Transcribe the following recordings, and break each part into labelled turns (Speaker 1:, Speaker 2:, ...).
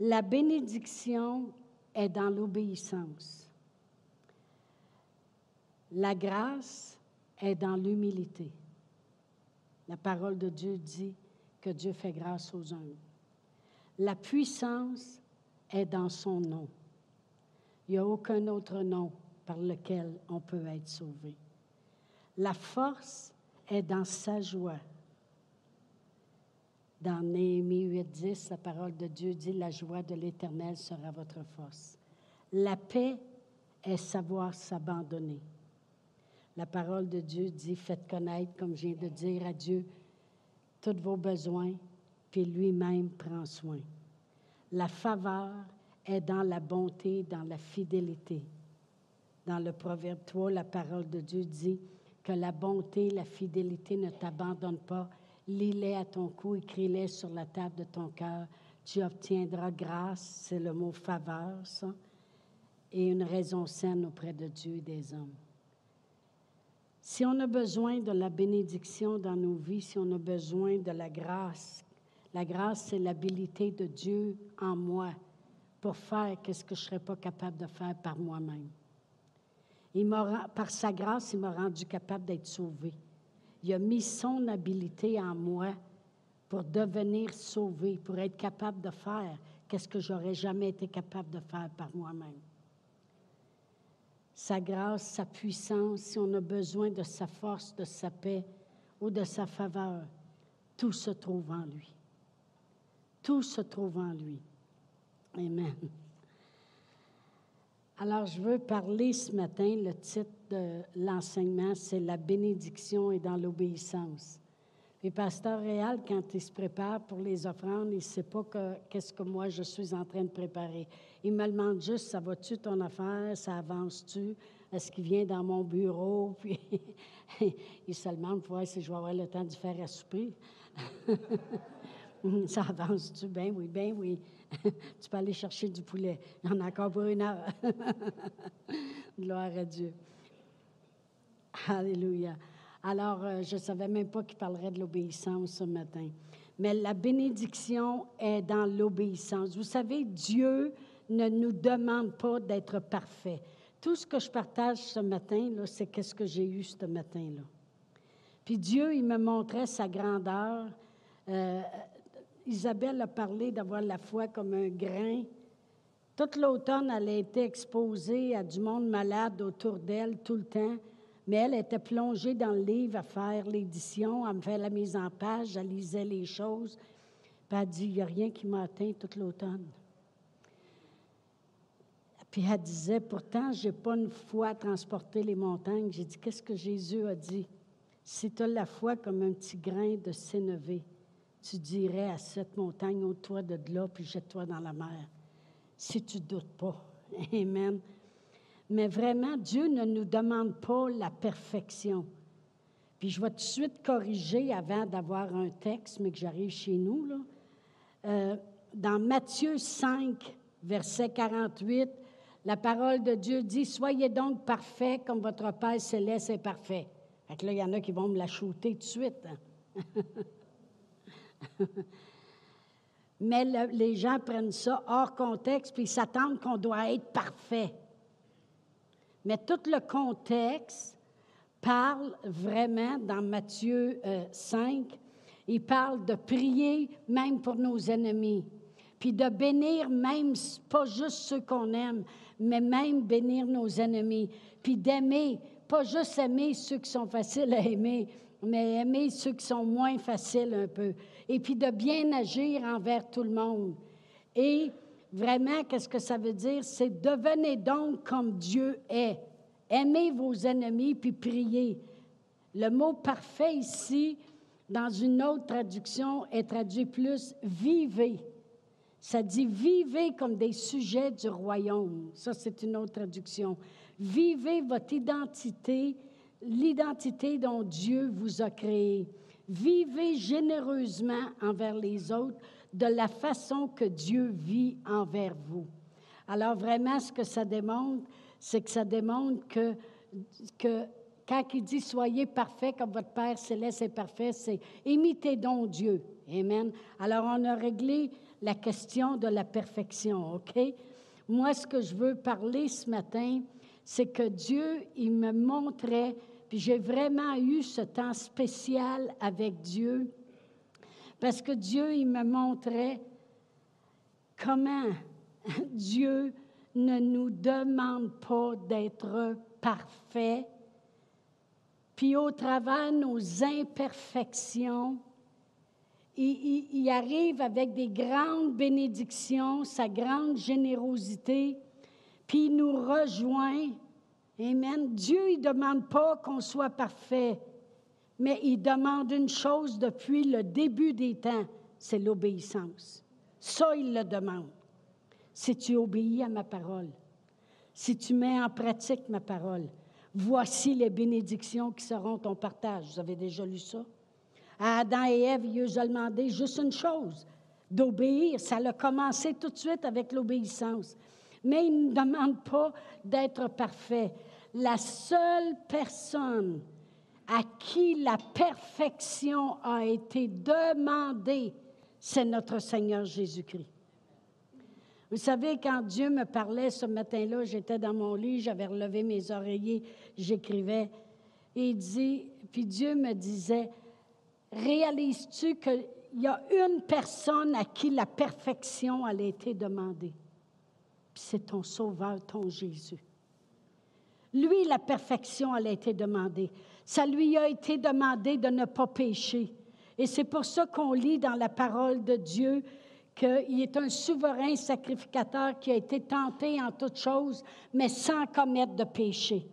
Speaker 1: La bénédiction est dans l'obéissance. La grâce est dans l'humilité. La parole de Dieu dit que Dieu fait grâce aux hommes. La puissance est dans son nom. Il n'y a aucun autre nom par lequel on peut être sauvé. La force est dans sa joie. Dans Néhémie 8.10, la parole de Dieu dit, la joie de l'Éternel sera votre force. La paix est savoir s'abandonner. La parole de Dieu dit, faites connaître, comme je viens de dire à Dieu, tous vos besoins, puis lui-même prend soin. La faveur est dans la bonté, dans la fidélité. Dans le Proverbe 3, la parole de Dieu dit que la bonté, la fidélité ne t'abandonnent pas. Lis-les à ton cou, écris-les sur la table de ton cœur. Tu obtiendras grâce, c'est le mot faveur, ça, et une raison saine auprès de Dieu et des hommes. Si on a besoin de la bénédiction dans nos vies, si on a besoin de la grâce, la grâce, c'est l'habilité de Dieu en moi pour faire ce que je ne serais pas capable de faire par moi-même. par sa grâce, il m'a rendu capable d'être sauvé. Il a mis son habilité en moi pour devenir sauvé, pour être capable de faire qu'est-ce que j'aurais jamais été capable de faire par moi-même sa grâce, sa puissance, si on a besoin de sa force, de sa paix ou de sa faveur, tout se trouve en lui. Tout se trouve en lui. Amen. Alors, je veux parler ce matin, le titre de l'enseignement, c'est La bénédiction et dans l'obéissance. Le pasteur Réal, quand il se prépare pour les offrandes, il ne sait pas qu'est-ce que moi je suis en train de préparer. Il me demande juste, ça va-tu ton affaire, ça avance-tu, est-ce qu'il vient dans mon bureau, puis il se demande pour voir si je vais avoir le temps de faire à souper. ça avance-tu? Ben oui, ben oui. tu peux aller chercher du poulet. Il y en a encore pour une heure. Gloire à Dieu. Alléluia. Alors, euh, je ne savais même pas qu'il parlerait de l'obéissance ce matin. Mais la bénédiction est dans l'obéissance. Vous savez, Dieu ne nous demande pas d'être parfait. Tout ce que je partage ce matin, c'est qu'est-ce que j'ai eu ce matin-là. Puis Dieu, il me montrait sa grandeur. Euh, Isabelle a parlé d'avoir la foi comme un grain. Toute l'automne, elle a été exposée à du monde malade autour d'elle tout le temps mais elle était plongée dans le livre à faire l'édition, à me faire la mise en page, elle lisait les choses. Puis elle dit, il n'y a rien qui m'a atteint toute l'automne. Puis elle disait, pourtant, je n'ai pas une foi à transporter les montagnes. J'ai dit, qu'est-ce que Jésus a dit? Si tu as la foi comme un petit grain de sénévé, tu dirais à cette montagne, ôte-toi de là, puis jette-toi dans la mer. Si tu ne doutes pas. Amen. Mais vraiment, Dieu ne nous demande pas la perfection. Puis je vais tout de suite corriger avant d'avoir un texte, mais que j'arrive chez nous. Là. Euh, dans Matthieu 5, verset 48, la parole de Dieu dit Soyez donc parfaits comme votre Père céleste est parfait. Fait là, il y en a qui vont me la shooter tout de suite. Hein. Mais les gens prennent ça hors contexte, puis s'attendent qu'on doit être parfait. Mais tout le contexte parle vraiment dans Matthieu 5, euh, il parle de prier même pour nos ennemis, puis de bénir même pas juste ceux qu'on aime, mais même bénir nos ennemis, puis d'aimer, pas juste aimer ceux qui sont faciles à aimer, mais aimer ceux qui sont moins faciles un peu, et puis de bien agir envers tout le monde. Et vraiment, qu'est-ce que ça veut dire? C'est devenez donc comme Dieu est. Aimez vos ennemis puis priez. Le mot parfait ici, dans une autre traduction, est traduit plus vivez. Ça dit vivez comme des sujets du royaume. Ça, c'est une autre traduction. Vivez votre identité, l'identité dont Dieu vous a créé. Vivez généreusement envers les autres de la façon que Dieu vit envers vous. Alors vraiment, ce que ça démontre, c'est que ça démontre que, que quand il dit soyez parfaits comme votre Père céleste est parfait, c'est imitez donc Dieu. Amen. Alors on a réglé la question de la perfection, OK? Moi, ce que je veux parler ce matin, c'est que Dieu, il me montrait, puis j'ai vraiment eu ce temps spécial avec Dieu, parce que Dieu, il me montrait comment Dieu ne nous demande pas d'être parfait, puis au travers de nos imperfections, il, arrive avec des grandes bénédictions, sa grande générosité, puis il nous rejoint. Amen. Dieu, il ne demande pas qu'on soit parfait, mais il demande une chose depuis le début des temps, c'est l'obéissance. Ça, il le demande. Si tu obéis à ma parole, si tu mets en pratique ma parole, voici les bénédictions qui seront ton partage. Vous avez déjà lu ça? À Adam et Ève, il a demandé juste une chose, d'obéir. Ça a commencé tout de suite avec l'obéissance. Mais il ne demande pas d'être parfait. La seule personne à qui la perfection a été demandée, c'est notre Seigneur Jésus-Christ. Vous savez, quand Dieu me parlait ce matin-là, j'étais dans mon lit, j'avais relevé mes oreillers, j'écrivais, et il dit, puis Dieu me disait, réalises-tu qu'il y a une personne à qui la perfection a été demandée? Puis c'est ton Sauveur, ton Jésus. Lui, la perfection a été demandée. Ça lui a été demandé de ne pas pécher. Et c'est pour ça qu'on lit dans la parole de Dieu qu'il est un souverain sacrificateur qui a été tenté en toutes choses, mais sans commettre de péché.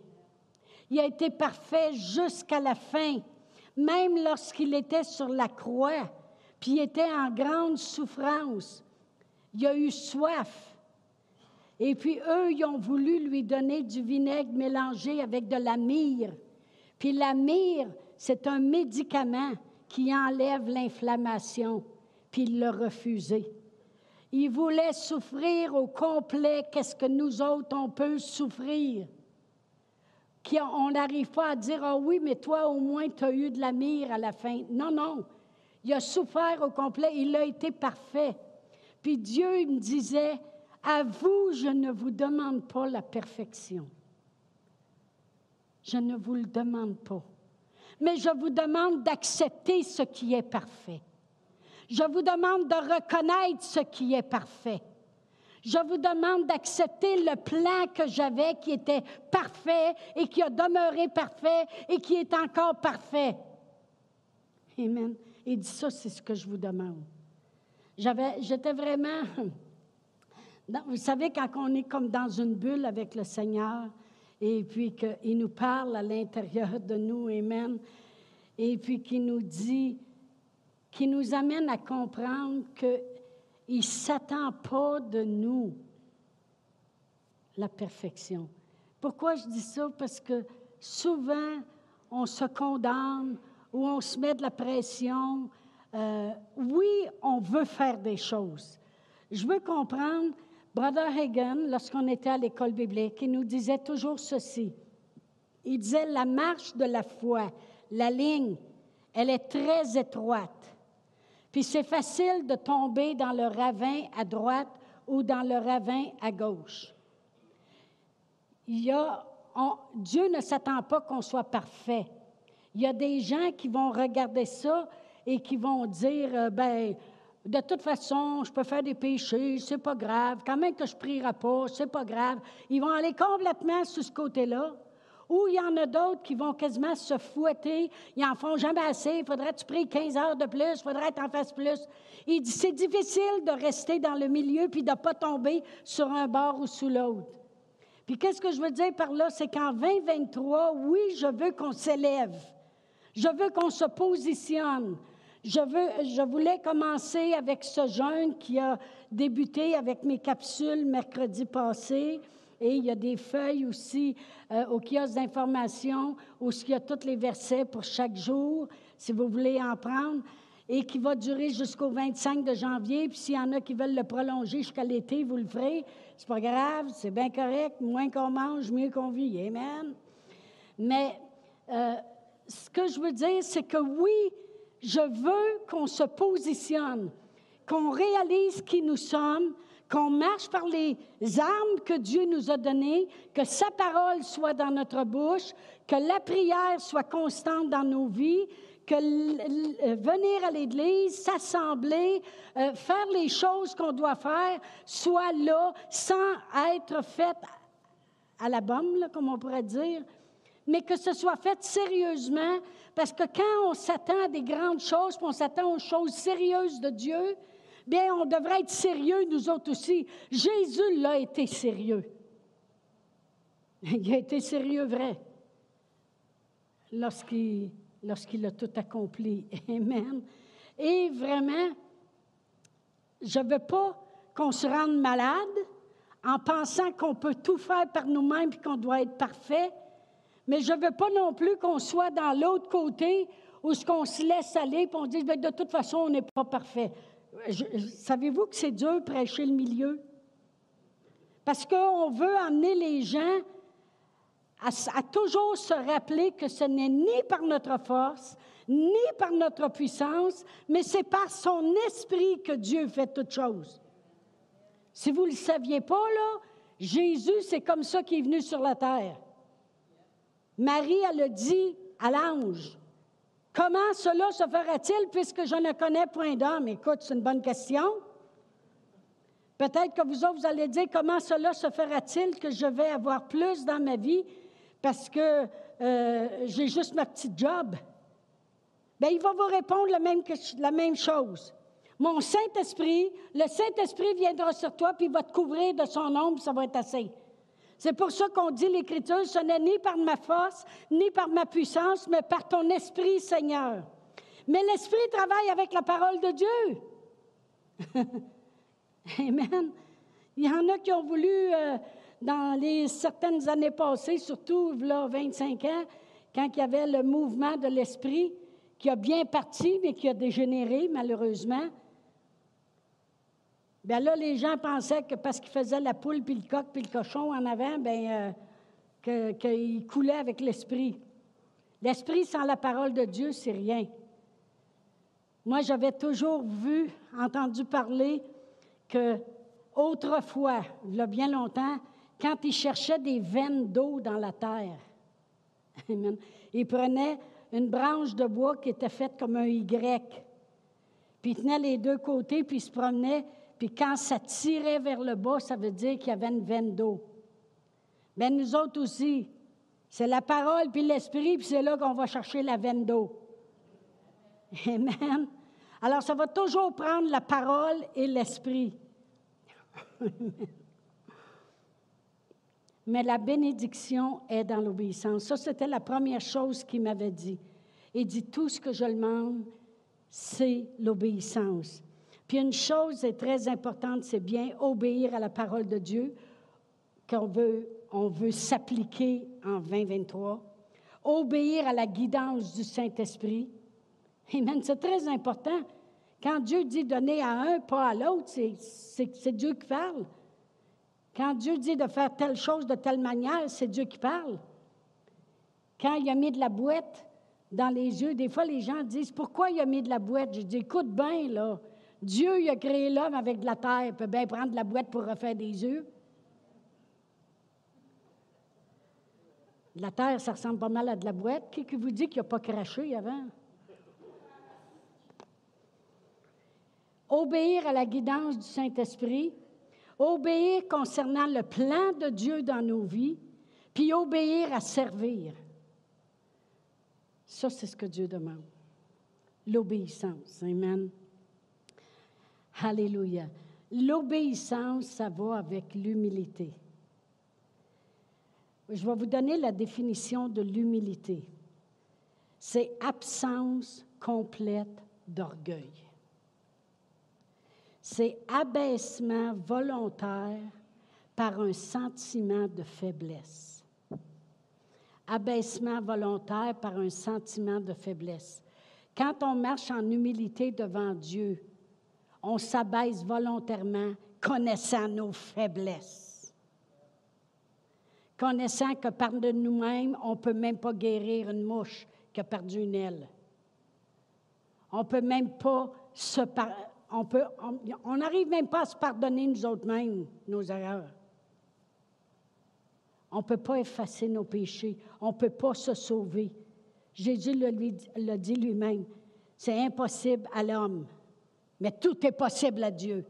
Speaker 1: Il a été parfait jusqu'à la fin même lorsqu'il était sur la croix, puis il était en grande souffrance. Il a eu soif. Et puis eux, ils ont voulu lui donner du vinaigre mélangé avec de la myrrhe. Puis la myrrhe, c'est un médicament qui enlève l'inflammation. Puis il l'a refusé. Il voulait souffrir au complet qu'est-ce que nous autres, on peut souffrir? On n'arrive pas à dire, ah oui, mais toi au moins tu as eu de la mire à la fin. Non, non. Il a souffert au complet, il a été parfait. Puis Dieu il me disait, à vous, je ne vous demande pas la perfection. Je ne vous le demande pas. Mais je vous demande d'accepter ce qui est parfait. Je vous demande de reconnaître ce qui est parfait. Je vous demande d'accepter le plan que j'avais qui était parfait et qui a demeuré parfait et qui est encore parfait. Amen. Il dit ça, c'est ce que je vous demande. J'avais, j'étais vraiment. vous savez, quand on est comme dans une bulle avec le Seigneur, et puis qu'il nous parle à l'intérieur de nous, Amen, et puis qu'il nous dit, qui nous amène à comprendre que il ne s'attend pas de nous la perfection. Pourquoi je dis ça? Parce que souvent, on se condamne ou on se met de la pression. Euh, oui, on veut faire des choses. Je veux comprendre, Brother Hagen, lorsqu'on était à l'école biblique, il nous disait toujours ceci. Il disait, la marche de la foi, la ligne, elle est très étroite. Puis c'est facile de tomber dans le ravin à droite ou dans le ravin à gauche. Il y a, Dieu ne s'attend pas qu'on soit parfait. Il y a des gens qui vont regarder ça et qui vont dire, euh, ben, de toute façon, je peux faire des péchés, c'est pas grave. Quand même que je prierai pas, c'est pas grave. Ils vont aller complètement sur ce côté-là. Ou il y en a d'autres qui vont quasiment se fouetter. Ils en font jamais assez. Il faudrait que tu pries 15 heures de plus. Il faudrait que tu en fasses plus. C'est difficile de rester dans le milieu puis de ne pas tomber sur un bord ou sous l'autre. Puis qu'est-ce que je veux dire par là? C'est qu'en 2023, oui, je veux qu'on s'élève. Je veux qu'on se positionne. Je, veux, je voulais commencer avec ce jeûne qui a débuté avec mes capsules mercredi passé. Et il y a des feuilles aussi euh, au kiosque d'information où il y a tous les versets pour chaque jour, si vous voulez en prendre, et qui va durer jusqu'au 25 de janvier. Puis s'il y en a qui veulent le prolonger jusqu'à l'été, vous le ferez. C'est pas grave, c'est bien correct. Moins qu'on mange, mieux qu'on vit. Amen. Mais euh, ce que je veux dire, c'est que oui, je veux qu'on se positionne qu'on réalise qui nous sommes, qu'on marche par les armes que Dieu nous a données, que sa parole soit dans notre bouche, que la prière soit constante dans nos vies, que venir à l'Église, s'assembler, euh, faire les choses qu'on doit faire, soit là sans être fait à la bombe, comme on pourrait dire, mais que ce soit fait sérieusement, parce que quand on s'attend à des grandes choses, puis on s'attend aux choses sérieuses de Dieu, bien, on devrait être sérieux, nous autres aussi. Jésus l'a été sérieux. Il a été sérieux vrai lorsqu'il a tout accompli. Amen. Et vraiment, je ne veux pas qu'on se rende malade en pensant qu'on peut tout faire par nous-mêmes et qu'on doit être parfait, mais je ne veux pas non plus qu'on soit dans l'autre côté où ce qu'on se laisse aller et on dit ben, de toute façon, on n'est pas parfait. Savez-vous que c'est dur prêcher le milieu? Parce qu'on veut amener les gens à, toujours se rappeler que ce n'est ni par notre force, ni par notre puissance, mais c'est par son esprit que Dieu fait toutes choses. Si vous ne le saviez pas, Jésus, c'est comme ça qu'il est venu sur la terre. Marie, elle a dit à l'ange, Comment cela se fera-t-il puisque je ne connais point d'homme? Écoute, c'est une bonne question. Peut-être que vous autres, vous allez dire, comment cela se fera-t-il que je vais avoir plus dans ma vie parce que euh, j'ai juste ma petite job? Bien, il va vous répondre la même, la même chose. Mon Saint-Esprit, le Saint-Esprit viendra sur toi, puis il va te couvrir de son ombre, ça va être assez. C'est pour ça qu'on dit l'Écriture, ce n'est ni par ma force, ni par ma puissance, mais par ton esprit, Seigneur. Mais l'Esprit travaille avec la parole de Dieu. Amen. Il y en a qui ont voulu, euh, dans les certaines années passées, surtout là, 25 ans, quand il y avait le mouvement de l'Esprit, qui a bien parti, mais qui a dégénéré, malheureusement, Bien là, les gens pensaient que parce qu'ils faisaient la poule, puis le coq, puis le cochon en avant, bien, euh, qu'ils coulaient avec l'esprit. L'esprit sans la parole de Dieu, c'est rien. Moi, j'avais toujours vu, entendu parler que autrefois, il y a bien longtemps, quand ils cherchaient des veines d'eau dans la terre, ils prenaient une branche de bois qui était faite comme un Y, puis ils tenaient les deux côtés, puis ils se promenaient, puis quand ça tirait vers le bas, ça veut dire qu'il y avait une veine d'eau. Mais nous autres aussi, c'est la parole puis l'esprit, puis c'est là qu'on va chercher la veine d'eau. Amen. Alors, ça va toujours prendre la parole et l'esprit. Mais la bénédiction est dans l'obéissance. Ça, c'était la première chose qu'il m'avait dit. Il dit, tout ce que je demande, c'est l'obéissance. Puis une chose est très importante, c'est bien obéir à la parole de Dieu qu'on veut, on veut s'appliquer en 2023. Obéir à la guidance du Saint-Esprit. Amen, c'est très important. Quand Dieu dit donner à un, pas à l'autre, c'est Dieu qui parle. Quand Dieu dit de faire telle chose de telle manière, c'est Dieu qui parle. Quand il a mis de la boîte dans les yeux, des fois les gens disent Pourquoi il a mis de la boîte Je dis Écoute bien, là. Dieu il a créé l'homme avec de la terre, il peut bien prendre de la boîte pour refaire des yeux. La terre, ça ressemble pas mal à de la boîte. Qui, qui vous dit qu'il n'a pas craché avant? Obéir à la guidance du Saint-Esprit, obéir concernant le plan de Dieu dans nos vies, puis obéir à servir. Ça, c'est ce que Dieu demande. L'obéissance. Amen. Alléluia. L'obéissance, ça va avec l'humilité. Je vais vous donner la définition de l'humilité. C'est absence complète d'orgueil. C'est abaissement volontaire par un sentiment de faiblesse. Abaissement volontaire par un sentiment de faiblesse. Quand on marche en humilité devant Dieu, on s'abaisse volontairement, connaissant nos faiblesses. Connaissant que par de nous-mêmes, on ne peut même pas guérir une mouche qui a perdu une aile. On peut même pas se on peut, on n'arrive même pas à se pardonner nous autres mêmes nos erreurs. On ne peut pas effacer nos péchés. On ne peut pas se sauver. Jésus l'a dit lui-même. C'est impossible à l'homme, mais tout est possible à Dieu.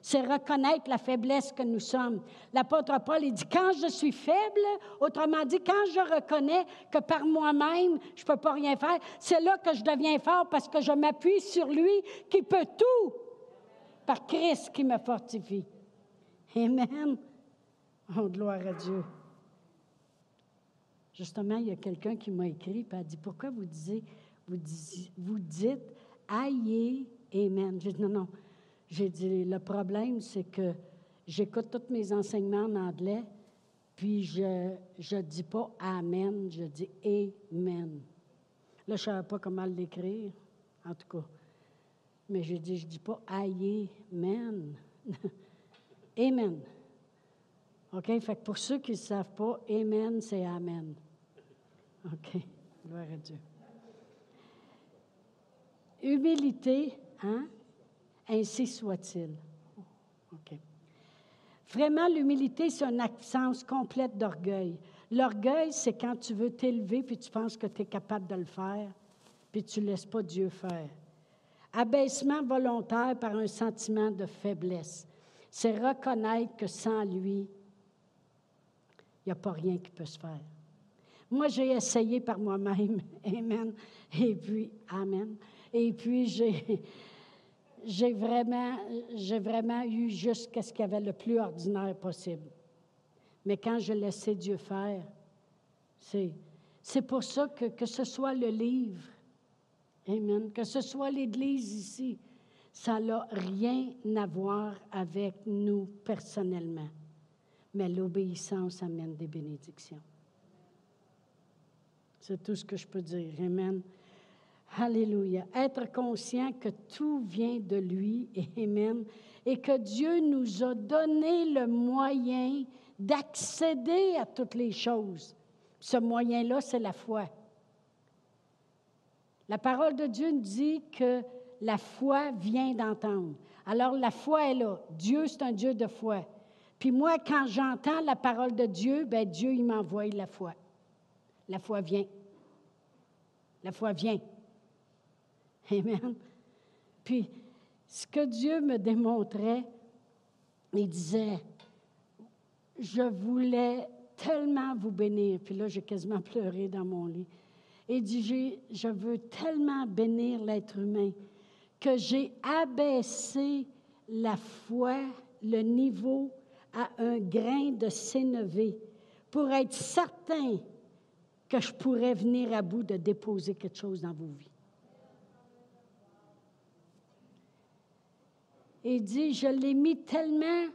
Speaker 1: C'est reconnaître la faiblesse que nous sommes. L'apôtre Paul, il dit, quand je suis faible, autrement dit, quand je reconnais que par moi-même, je ne peux pas rien faire, c'est là que je deviens fort parce que je m'appuie sur lui qui peut tout, par Christ qui me fortifie. Amen. Oh, gloire à Dieu. Justement, il y a quelqu'un qui m'a écrit et a dit Pourquoi vous, dites Aïe, Amen J'ai dit Non, non. J'ai dit Le problème, c'est que j'écoute tous mes enseignements en anglais, puis je ne dis pas Amen, je dis Amen. Là, je ne savais pas comment l'écrire, en tout cas. Mais j'ai dit Je ne dis pas Amen. Amen. OK? Fait que pour ceux qui ne savent pas, Amen, c'est Amen. OK? Gloire à Dieu. Humilité, hein? Ainsi soit-il. OK. Vraiment, l'humilité, c'est une absence complète d'orgueil. L'orgueil, c'est quand tu veux t'élever puis tu penses que tu es capable de le faire, puis tu ne laisses pas Dieu faire. Abaissement volontaire par un sentiment de faiblesse. C'est reconnaître que sans lui, il n'y a pas rien qui peut se faire. Moi, j'ai essayé par moi-même. Amen. Et puis, Amen. Et puis, j'ai, vraiment, eu juste ce qu'il y avait le plus ordinaire possible. Mais quand je laissais Dieu faire, c'est, c'est pour ça que, que ce soit le livre, Amen, que ce soit l'Église ici, ça n'a rien à voir avec nous personnellement. Mais l'obéissance amène des bénédictions. C'est tout ce que je peux dire. Amen. Alléluia. Être conscient que tout vient de lui. Amen. Et que Dieu nous a donné le moyen d'accéder à toutes les choses. Ce moyen-là, c'est la foi. La parole de Dieu dit que la foi vient d'entendre. Alors la foi est là. Dieu, c'est un Dieu de foi. Puis moi, quand j'entends la parole de Dieu, ben Dieu, il m'envoie la foi. La foi vient. La foi vient. Amen. Puis, ce que Dieu me démontrait, il disait, je voulais tellement vous bénir. Puis là, j'ai quasiment pleuré dans mon lit. Et dit, je veux tellement bénir l'être humain que j'ai abaissé la foi, le niveau à un grain de sénévé pour être certain que je pourrais venir à bout de déposer quelque chose dans vos vies. Il dit, je l'ai mis tellement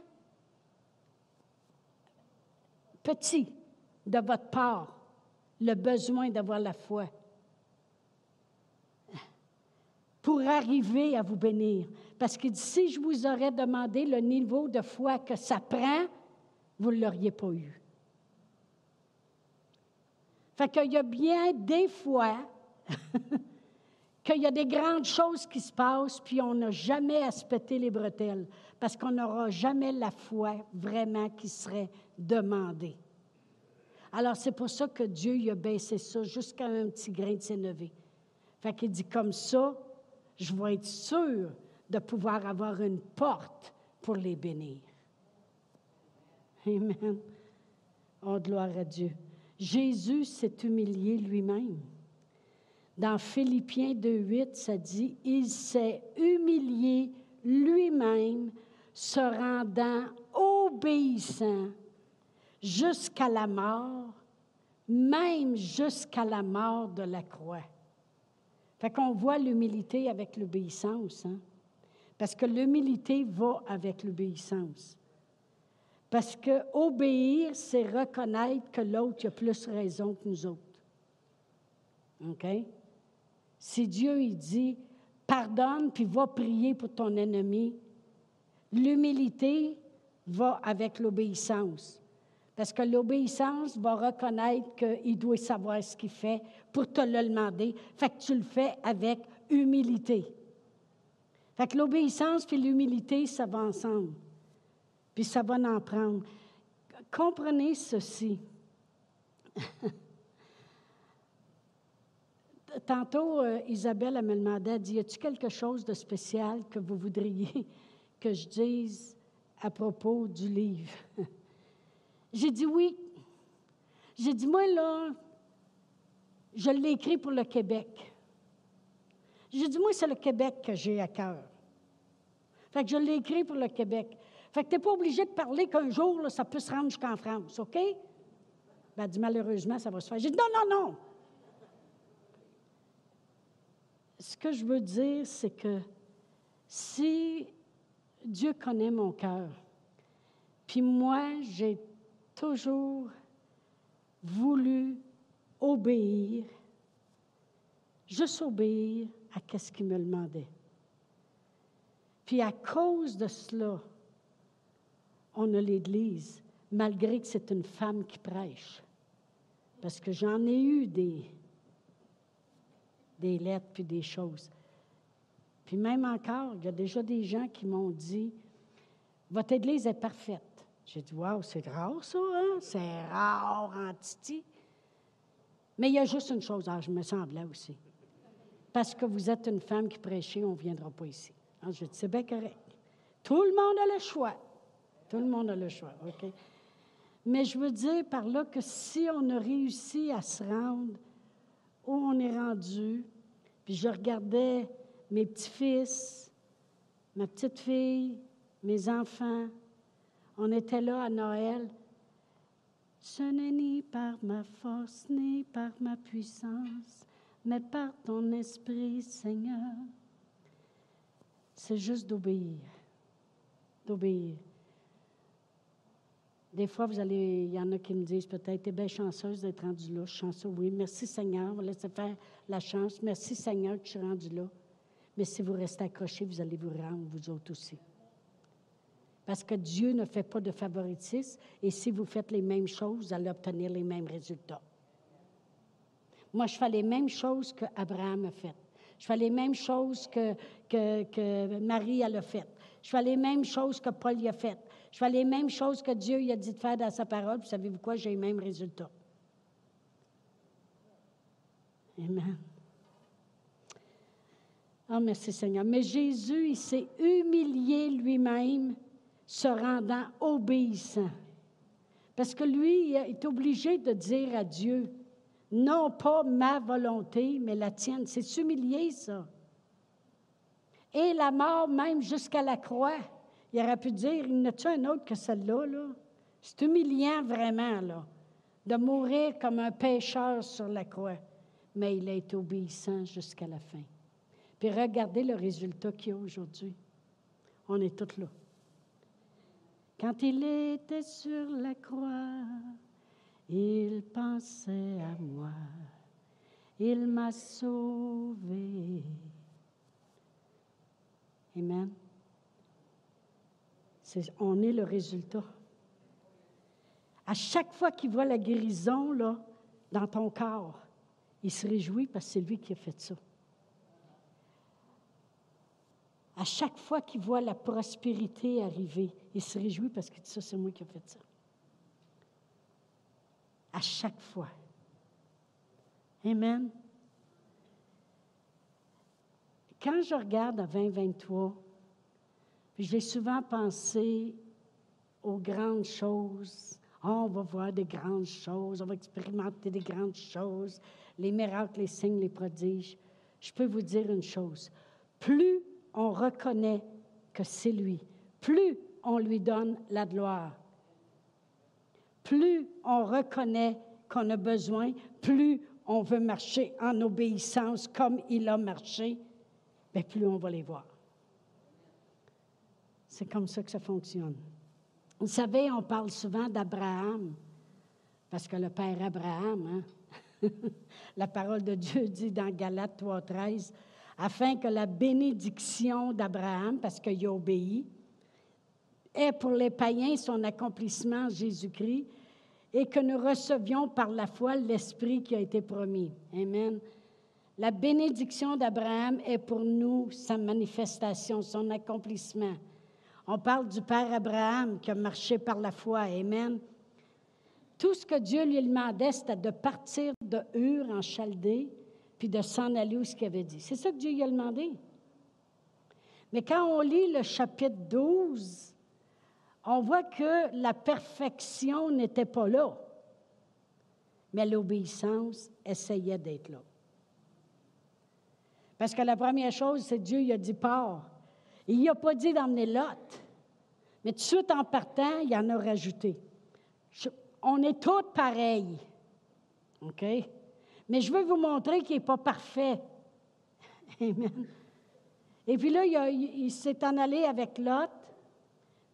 Speaker 1: petit de votre part, le besoin d'avoir la foi, pour arriver à vous bénir. Parce que si je vous aurais demandé le niveau de foi que ça prend, vous ne l'auriez pas eu. Fait qu'il y a bien des fois qu'il y a des grandes choses qui se passent, puis on n'a jamais à se péter les bretelles, parce qu'on n'aura jamais la foi vraiment qui serait demandée. Alors, c'est pour ça que Dieu il a baissé ça jusqu'à un petit grain de s'élever. Fait qu'il dit comme ça, je vais être sûr de pouvoir avoir une porte pour les bénir. Amen. Oh, gloire à Dieu. Jésus s'est humilié lui-même. Dans Philippiens 2.8, ça dit, il s'est humilié lui-même, se rendant obéissant jusqu'à la mort, même jusqu'à la mort de la croix. Fait qu'on voit l'humilité avec l'obéissance, hein? parce que l'humilité va avec l'obéissance. Parce que obéir, c'est reconnaître que l'autre a plus raison que nous autres. OK? Si Dieu il dit pardonne puis va prier pour ton ennemi, l'humilité va avec l'obéissance. Parce que l'obéissance va reconnaître qu'il doit savoir ce qu'il fait pour te le demander. Fait que tu le fais avec humilité. Fait que l'obéissance et l'humilité, ça va ensemble. Puis ça va en prendre. Comprenez ceci. Tantôt, euh, Isabelle elle me demandé, elle dit, y a-t-il quelque chose de spécial que vous voudriez que je dise à propos du livre? J'ai dit oui. J'ai dit, moi, là, je l'ai écrit pour le Québec. J'ai dit, moi, c'est le Québec que j'ai à cœur. Fait que je l'ai écrit pour le Québec. Fait que tu n'es pas obligé de parler qu'un jour, ça peut se rendre jusqu'en France, OK? Ben, elle dit, malheureusement, ça va se faire. J'ai dit, non, non, non. Ce que je veux dire, c'est que si Dieu connaît mon cœur, puis moi, j'ai toujours voulu obéir, juste obéir à ce qu'il me demandait. Puis à cause de cela, on a l'Église, malgré que c'est une femme qui prêche. Parce que j'en ai eu des, des lettres puis des choses. Puis même encore, il y a déjà des gens qui m'ont dit Votre Église est parfaite. J'ai dit Waouh, c'est rare ça, hein? C'est rare en Titi. Mais il y a juste une chose, ah, je me semblais aussi. Parce que vous êtes une femme qui prêchait, on ne viendra pas ici. Ah, je dis, c'est bien correct. Tout le monde a le choix. Tout le monde a le choix, OK? Mais je veux dire par là que si on a réussi à se rendre où on est rendu, puis je regardais mes petits-fils, ma petite fille, mes enfants, on était là à Noël, ce n'est ni par ma force, ni par ma puissance, mais par ton esprit, Seigneur. C'est juste d'obéir, d'obéir. Des fois, vous allez, il y en a qui me disent peut-être, es bien chanceuse d'être rendue là. Chanceuse, oui. Merci Seigneur, laisser faire la chance. Merci Seigneur que je suis rendue là. Mais si vous restez accroché, vous allez vous rendre, vous autres aussi. Parce que Dieu ne fait pas de favoritisme et si vous faites les mêmes choses, vous allez obtenir les mêmes résultats. Moi, je fais les mêmes choses qu'Abraham a fait. Je fais les mêmes choses que, que, Marie a fait. Je fais les mêmes choses que Paul a fait. Je fais les mêmes choses que Dieu a dit de faire dans sa parole. Vous savez-vous quoi? J'ai les mêmes résultats. Amen. Oh, merci Seigneur. Mais Jésus, il s'est humilié lui-même se rendant obéissant. Parce que lui, il est obligé de dire à Dieu, non pas ma volonté, mais la tienne. C'est s'humilier, ça. Et la mort, même jusqu'à la croix. Il aurait pu dire, il n'y a-t-il un autre que celle-là? Là? C'est humiliant vraiment, là, de mourir comme un pécheur sur la croix. Mais il a été obéissant jusqu'à la fin. Puis regardez le résultat qu'il y a aujourd'hui. On est tous là. Quand il était sur la croix, il pensait à moi. Il m'a sauvé. Amen. On est le résultat. À chaque fois qu'il voit la guérison dans ton corps, il se réjouit parce que c'est lui qui a fait ça. À chaque fois qu'il voit la prospérité arriver, il se réjouit parce que ça, c'est moi qui ai fait ça. À chaque fois. Amen. Quand je regarde à 2023, puis j'ai souvent pensé aux grandes choses. Oh, on va voir des grandes choses, on va expérimenter des grandes choses, les miracles, les signes, les prodiges. Je peux vous dire une chose. Plus on reconnaît que c'est lui, plus on lui donne la gloire. Plus on reconnaît qu'on a besoin, plus on veut marcher en obéissance comme il a marché, bien, plus on va les voir. C'est comme ça que ça fonctionne. Vous savez, on parle souvent d'Abraham, parce que le Père Abraham, hein? la parole de Dieu dit dans Galates 3.13, afin que la bénédiction d'Abraham, parce qu'il a obéi, ait pour les païens son accomplissement Jésus-Christ et que nous recevions par la foi l'Esprit qui a été promis. Amen. La bénédiction d'Abraham est pour nous sa manifestation, son accomplissement. On parle du Père Abraham qui a marché par la foi. Amen. Tout ce que Dieu lui demandait, c'était de partir de Ur en Chaldée, puis de s'en aller où ce qu'il avait dit. C'est ça que Dieu lui a demandé. Mais quand on lit le chapitre 12, on voit que la perfection n'était pas là, mais l'obéissance essayait d'être là. Parce que la première chose, c'est Dieu, il a dit pars. Il n'a pas dit d'emmener Lot. Mais tout de suite en partant, il en a rajouté. on est tous pareils. OK? Mais je veux vous montrer qu'il n'est pas parfait. Amen. Et puis là, il, s'est en allé avec Lot.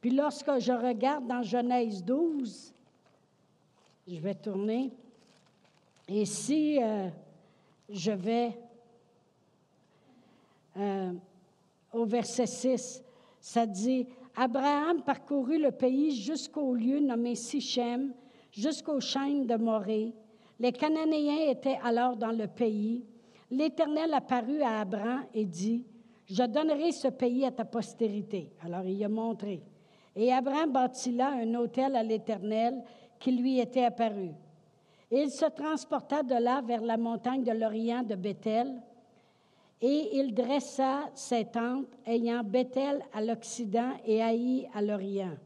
Speaker 1: Puis lorsque je regarde dans Genèse 12, je vais tourner. Et si euh, je vais euh, au verset 6, ça dit Abraham parcourut le pays jusqu'au lieu nommé Sichem, jusqu'aux chaînes de Morée. Les Cananéens étaient alors dans le pays. L'Éternel apparut à Abraham et dit Je donnerai ce pays à ta postérité. Alors il a montré. Et Abraham bâtit là un hôtel à l'Éternel qui lui était apparu. Il se transporta de là vers la montagne de l'Orient de Bethel et il dressa ses tentes, ayant Bethel à l'Occident et Haï à l'Orient.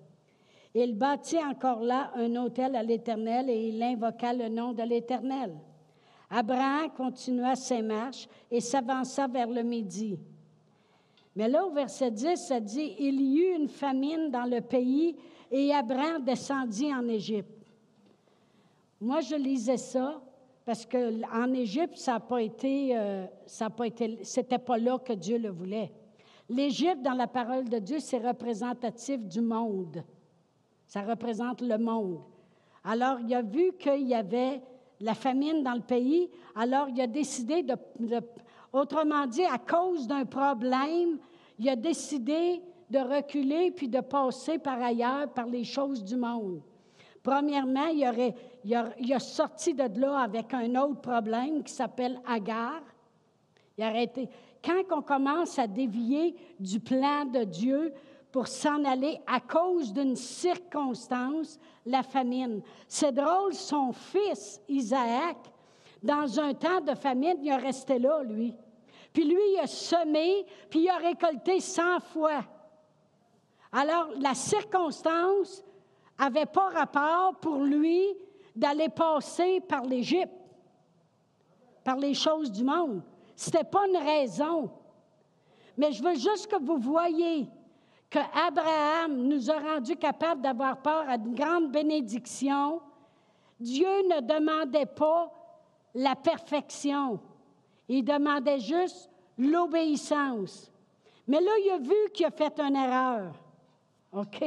Speaker 1: Il bâtit encore là un hôtel à l'Éternel et il invoqua le nom de l'Éternel. Abraham continua ses marches et s'avança vers le midi. Mais là, au verset 10, ça dit Il y eut une famine dans le pays et Abraham descendit en Égypte. Moi, je lisais ça parce qu'en Égypte, ça n'a pas été, euh, ça pas été, c'était pas là que Dieu le voulait. L'Égypte, dans la parole de Dieu, c'est représentatif du monde. Ça représente le monde. Alors, il a vu qu'il y avait la famine dans le pays, alors il a décidé de, autrement dit, à cause d'un problème, il a décidé de reculer puis de passer par ailleurs, par les choses du monde. Premièrement, il, aurait, il, a, sorti de là avec un autre problème qui s'appelle Agar. Il a arrêté. Quand on commence à dévier du plan de Dieu pour s'en aller à cause d'une circonstance, la famine. C'est drôle, son fils Isaac, dans un temps de famine, il est resté là, lui. Puis lui, il a semé, puis il a récolté 100 fois. Alors, la circonstance n'avait pas rapport pour lui d'aller passer par l'Égypte, par les choses du monde. Ce n'était pas une raison. Mais je veux juste que vous voyez que Abraham nous a rendu capables d'avoir peur à une grande bénédiction. Dieu ne demandait pas la perfection. Il demandait juste l'obéissance. Mais là, il a vu qu'il a fait une erreur. OK?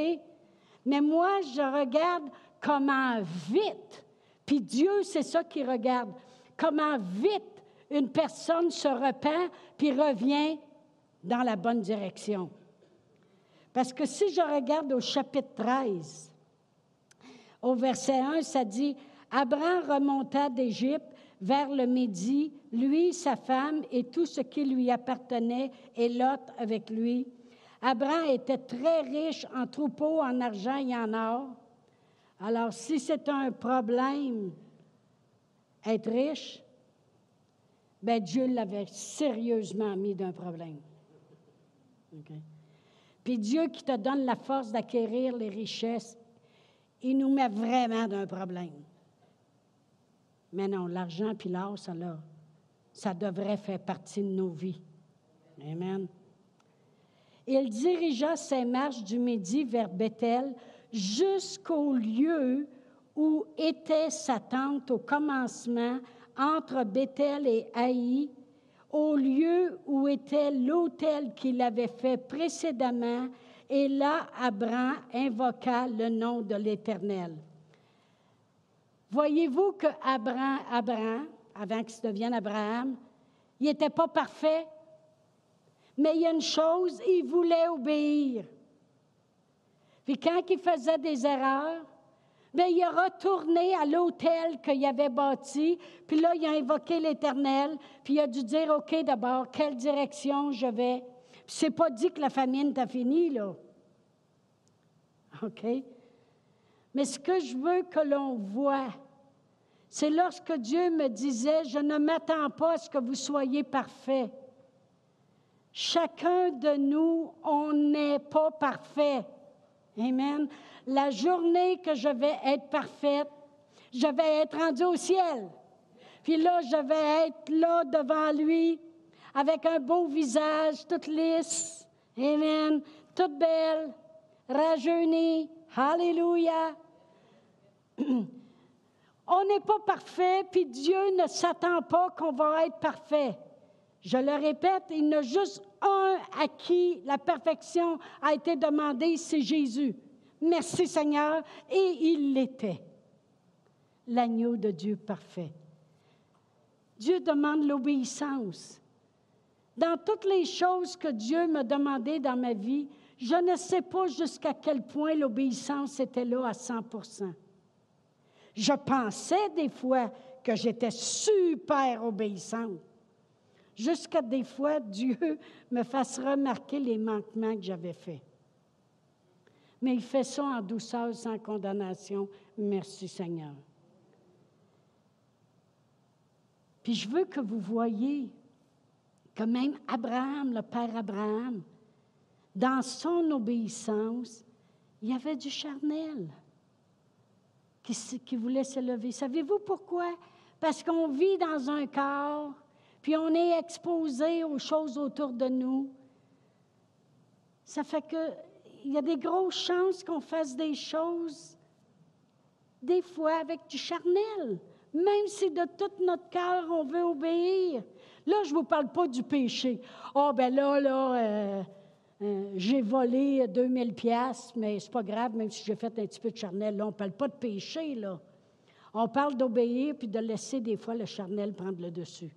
Speaker 1: Mais moi, je regarde comment vite, puis Dieu, c'est ça qu'il regarde, comment vite une personne se repent puis revient dans la bonne direction. Parce que si je regarde au chapitre 13, au verset 1, ça dit, Abraham remonta d'Égypte vers le Midi, lui, sa femme et tout ce qui lui appartenait, et Lot avec lui. Abraham était très riche en troupeaux, en argent et en or. Alors, si c'est un problème, être riche, ben Dieu l'avait sérieusement mis d'un problème. Puis Dieu qui te donne la force d'acquérir les richesses, il nous met vraiment d'un problème. Mais non, l'argent puis l'or, ça, ça devrait faire partie de nos vies. Amen. Il dirigea ses marches du Midi vers Bethel jusqu'au lieu où était sa tente au commencement entre Bethel et Haï, au lieu où était l'autel qu'il avait fait précédemment, et là Abraham invoqua le nom de l'Éternel. Voyez-vous que Abraham, Abraham, avant qu'il devienne Abraham, il n'était pas parfait, mais il y a une chose, il voulait obéir. Puis quand il faisait des erreurs, Bien, il est retourné à l'hôtel qu'il avait bâti, puis là, il a invoqué l'Éternel, puis il a dû dire, OK, d'abord, quelle direction je vais? Puis c'est pas dit que la famine t'a fini, là. OK? Mais ce que je veux que l'on voit, c'est lorsque Dieu me disait, je ne m'attends pas à ce que vous soyez parfaits. Chacun de nous, on n'est pas parfait. Amen. La journée que je vais être parfaite, je vais être rendue au ciel. Puis là, je vais être là devant lui avec un beau visage, toute lisse. Amen. Toute belle, rajeunie. Alléluia. On n'est pas parfait, puis Dieu ne s'attend pas qu'on va être parfait. Je le répète, il y a juste un à qui la perfection a été demandée, c'est Jésus. Merci Seigneur. Et il l'était, l'agneau de Dieu parfait. Dieu demande l'obéissance. Dans toutes les choses que Dieu m'a demandées dans ma vie, je ne sais pas jusqu'à quel point l'obéissance était là à 100% Je pensais des fois que j'étais super obéissante jusqu'à des fois Dieu me fasse remarquer les manquements que j'avais faits. Mais il fait ça en douceur, sans condamnation. Merci Seigneur. Puis je veux que vous voyez que même Abraham, le Père Abraham, dans son obéissance, il y avait du charnel qui, qui voulait se lever. Savez-vous pourquoi? Parce qu'on vit dans un corps puis on est exposé aux choses autour de nous. Ça fait qu'il y a des grosses chances qu'on fasse des choses, des fois avec du charnel, même si de tout notre cœur on veut obéir. Là, je ne vous parle pas du péché. oh, ben là, là, euh, euh, j'ai volé 2000 pièces, mais c'est pas grave, même si j'ai fait un petit peu de charnel. Là, on ne parle pas de péché, là. On parle d'obéir puis de laisser des fois le charnel prendre le dessus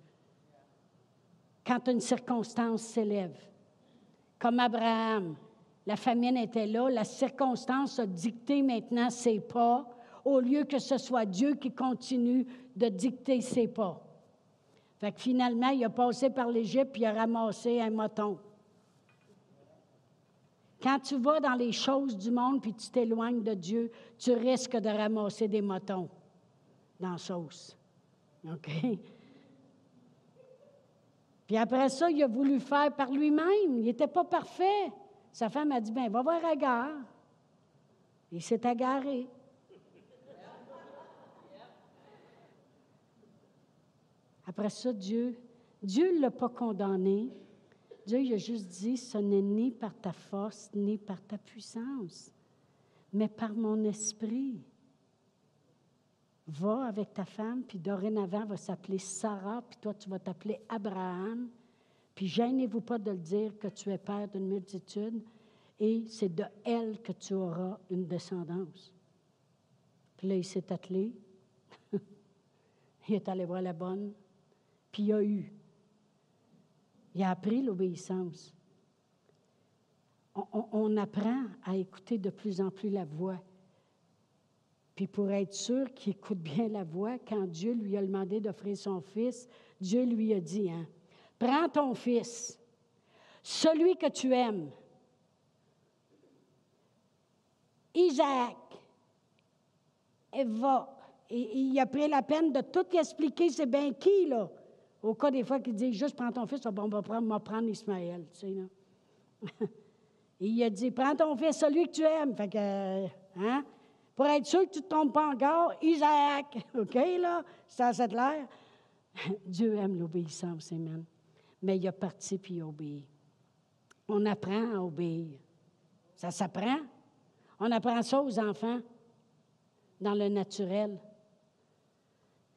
Speaker 1: quand une circonstance s'élève. Comme Abraham, la famine était là, la circonstance a dicté maintenant ses pas, au lieu que ce soit Dieu qui continue de dicter ses pas. Fait que finalement, il a passé par l'Égypte et il a ramassé un moton. Quand tu vas dans les choses du monde puis tu t'éloignes de Dieu, tu risques de ramasser des motons dans la sauce. OK? Puis après ça, il a voulu faire par lui-même. Il n'était pas parfait. Sa femme a dit, ben, va voir Agar. Il s'est agarré. Après ça, Dieu, Dieu ne l'a pas condamné. Dieu il a juste dit, ce n'est ni par ta force, ni par ta puissance, mais par mon esprit va avec ta femme, puis dorénavant, va s'appeler Sarah, puis toi, tu vas t'appeler Abraham. Puis gênez-vous pas de le dire que tu es père d'une multitude, et c'est de elle que tu auras une descendance. Puis là, il s'est attelé. il est allé voir la bonne, puis il a eu. Il a appris l'obéissance. On, on apprend à écouter de plus en plus la voix. Puis pour être sûr qu'il écoute bien la voix, quand Dieu lui a demandé d'offrir son fils, Dieu lui a dit, hein, prends ton fils, celui que tu aimes, Isaac, et va. Et, il a pris la peine de tout expliquer, c'est bien qui, là? Au cas des fois qu'il dit, juste prends ton fils, on va prendre, prendre Ismaël, tu sais, là. il a dit, prends ton fils, celui que tu aimes. Fait que, hein? Pour être sûr que tu ne te trompes pas encore, Isaac, OK, là, ça, c'est l'air. Dieu aime l'obéissance, Amen. Mais il a parti puis il obéit. On apprend à obéir. Ça s'apprend. On apprend ça aux enfants dans le naturel.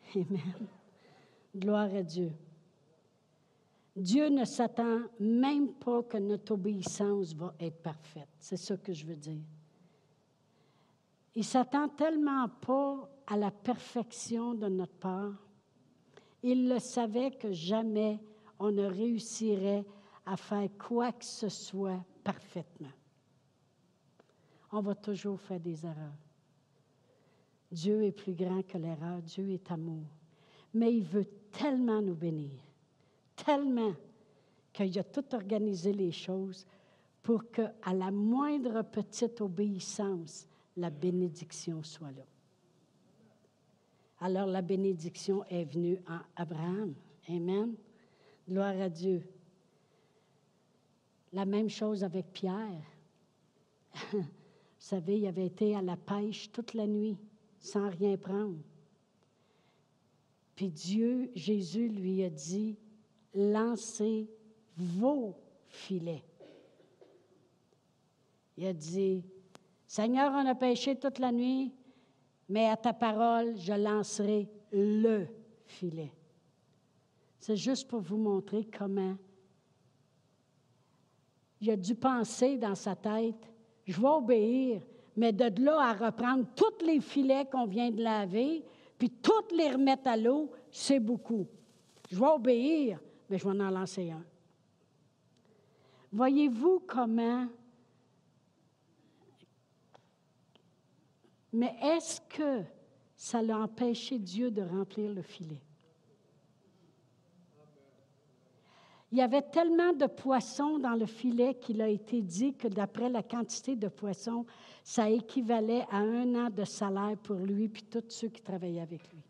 Speaker 1: Amen. Gloire à Dieu. Dieu ne s'attend même pas que notre obéissance va être parfaite. C'est ça que je veux dire. Il s'attend tellement pas à la perfection de notre part. Il le savait que jamais on ne réussirait à faire quoi que ce soit parfaitement. On va toujours faire des erreurs. Dieu est plus grand que l'erreur. Dieu est amour. Mais il veut tellement nous bénir, tellement qu'il a tout organisé les choses pour que, à la moindre petite obéissance, la bénédiction soit là. Alors la bénédiction est venue en Abraham. Amen. Gloire à Dieu. La même chose avec Pierre. Vous savez, il avait été à la pêche toute la nuit sans rien prendre. Puis Dieu, Jésus lui a dit, lancez vos filets. Il a dit, Seigneur, on a pêché toute la nuit, mais à ta parole, je lancerai le filet. C'est juste pour vous montrer comment il a dû penser dans sa tête, je vais obéir, mais de là à reprendre tous les filets qu'on vient de laver, puis toutes les remettre à l'eau, c'est beaucoup. Je vais obéir, mais je vais en lancer un. Voyez-vous comment... Mais est-ce que ça l'a empêché Dieu de remplir le filet? Il y avait tellement de poissons dans le filet qu'il a été dit que d'après la quantité de poissons, ça équivalait à un an de salaire pour lui puis tous ceux qui travaillaient avec lui.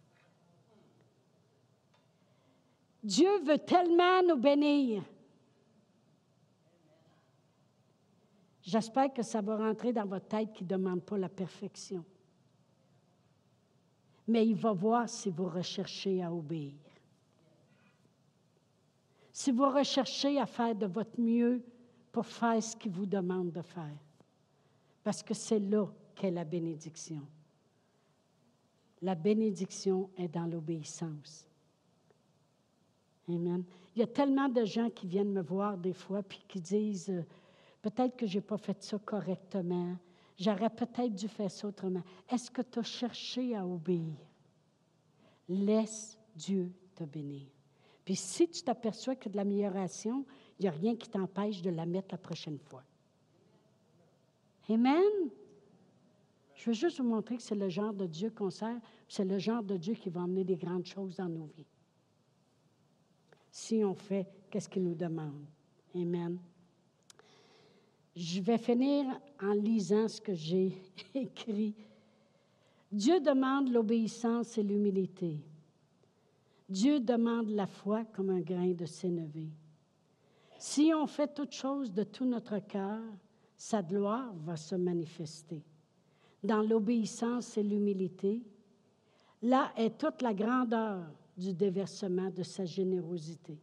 Speaker 1: Dieu veut tellement nous bénir. J'espère que ça va rentrer dans votre tête qui ne demande pas la perfection. Mais il va voir si vous recherchez à obéir si vous recherchez à faire de votre mieux pour faire ce qu'il vous demande de faire. Parce que c'est là qu'est la bénédiction. La bénédiction est dans l'obéissance. Amen. Il y a tellement de gens qui viennent me voir des fois puis qui disent euh, peut-être que je n'ai pas fait ça correctement, j'aurais peut-être dû faire ça autrement. Est-ce que tu as cherché à obéir? Laisse Dieu te bénir. Puis si tu t'aperçois que de l'amélioration, il n'y a rien qui t'empêche de la mettre la prochaine fois. Amen? Je veux juste vous montrer que c'est le genre de Dieu qu'on sert, c'est le genre de Dieu qui va emmener des grandes choses dans nos vies. Si on fait qu'est-ce qu'il nous demande? Amen. Je vais finir en lisant ce que j'ai écrit. Dieu demande l'obéissance et l'humilité. Dieu demande la foi comme un grain de sénévé. Si on fait toute chose de tout notre cœur, sa gloire va se manifester. Dans l'obéissance et l'humilité, là est toute la grandeur du déversement de sa générosité.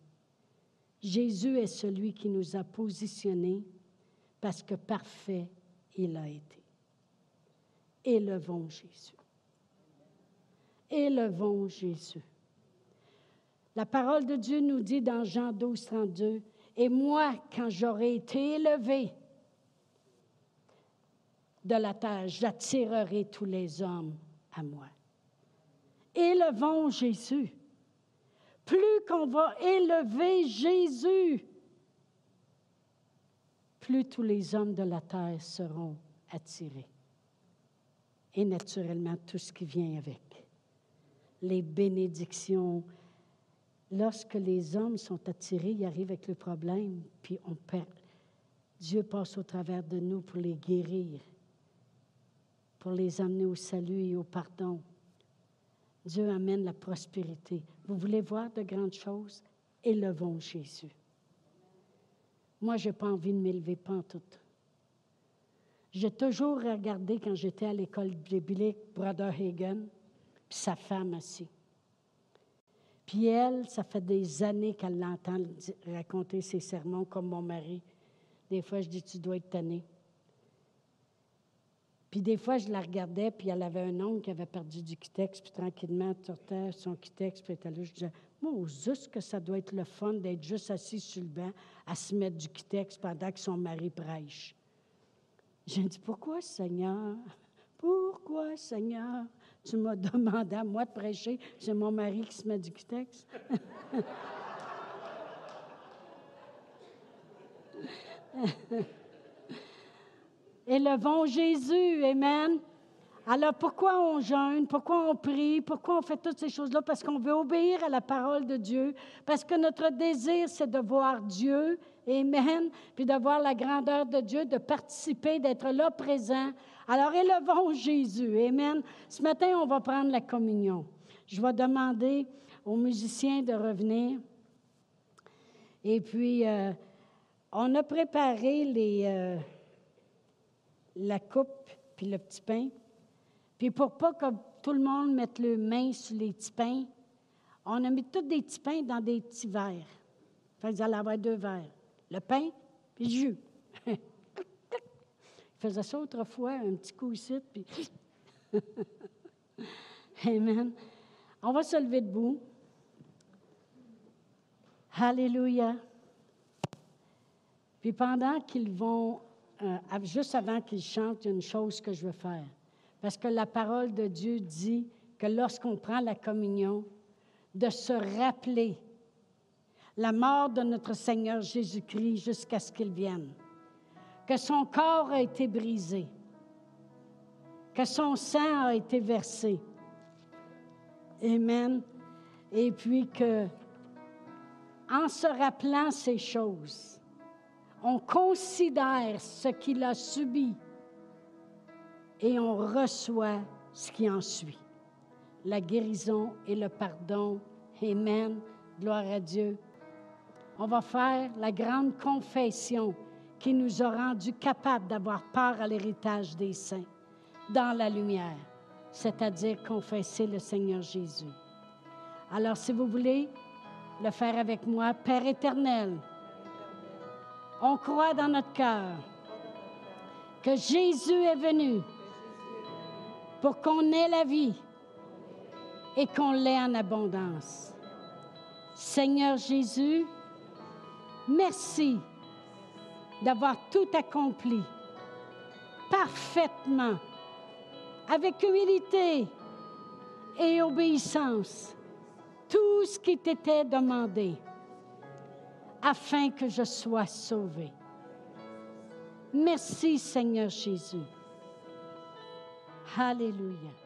Speaker 1: Jésus est celui qui nous a positionnés parce que parfait il a été. Élevons Jésus. Élevons Jésus. La parole de Dieu nous dit dans Jean 12, 32, Et moi, quand j'aurai été élevé de la terre, j'attirerai tous les hommes à moi. Élevons Jésus. Plus qu'on va élever Jésus, plus tous les hommes de la terre seront attirés. Et naturellement, tout ce qui vient avec. Les bénédictions, lorsque les hommes sont attirés, ils arrivent avec le problème, puis on perd. Dieu passe au travers de nous pour les guérir, pour les amener au salut et au pardon. Dieu amène la prospérité. Vous voulez voir de grandes choses? Élevons Jésus. Moi, je n'ai pas envie de m'élever, pas en tout. J'ai toujours regardé quand j'étais à l'école biblique Brother Hagen, puis sa femme aussi. Puis elle, ça fait des années qu'elle l'entend raconter ses sermons comme mon mari. Des fois, je dis, tu dois être tanné. Puis des fois, je la regardais, puis elle avait un oncle qui avait perdu du Kitex, puis tranquillement, elle sortait son Kitex, puis elle était là. Je disais, moi, juste que ça doit être le fun d'être juste assis sur le banc à se mettre du Kitex pendant que son mari prêche. J'ai dit, pourquoi, Seigneur? Pourquoi, Seigneur? Tu m'as demandé à moi de prêcher, c'est mon mari qui se met du texte. Élevons Jésus, Amen. Alors pourquoi on jeûne, pourquoi on prie, pourquoi on fait toutes ces choses-là? Parce qu'on veut obéir à la parole de Dieu, parce que notre désir, c'est de voir Dieu, Amen, puis de voir la grandeur de Dieu, de participer, d'être là présent. Alors élevons Jésus, Amen. Ce matin, on va prendre la communion. Je vais demander aux musiciens de revenir. Et puis, euh, on a préparé les, euh, la coupe puis le petit pain. Puis pour pas que tout le monde mette le main sur les petits pains, on a mis tous des petits pains dans des petits verres. Fait vous allez avoir deux verres. Le pain puis le jus. Il faisait ça autrefois, un petit coup ici, puis... Amen. On va se lever debout. Alléluia. Puis pendant qu'ils vont, euh, juste avant qu'ils chantent, il y a une chose que je veux faire. Parce que la parole de Dieu dit que lorsqu'on prend la communion, de se rappeler la mort de notre Seigneur Jésus-Christ jusqu'à ce qu'il vienne, que son corps a été brisé, que son sang a été versé. Amen. Et puis que, en se rappelant ces choses, on considère ce qu'il a subi et on reçoit ce qui en suit. La guérison et le pardon. Amen. Gloire à Dieu. On va faire la grande confession qui nous a rendus capables d'avoir part à l'héritage des saints dans la lumière, c'est-à-dire confesser le Seigneur Jésus. Alors, si vous voulez le faire avec moi, Père éternel, on croit dans notre cœur que Jésus est venu pour qu'on ait la vie et qu'on l'ait en abondance. Seigneur Jésus, merci d'avoir tout accompli parfaitement, avec humilité et obéissance, tout ce qui t'était demandé, afin que je sois sauvé. Merci Seigneur Jésus. Hallelujah.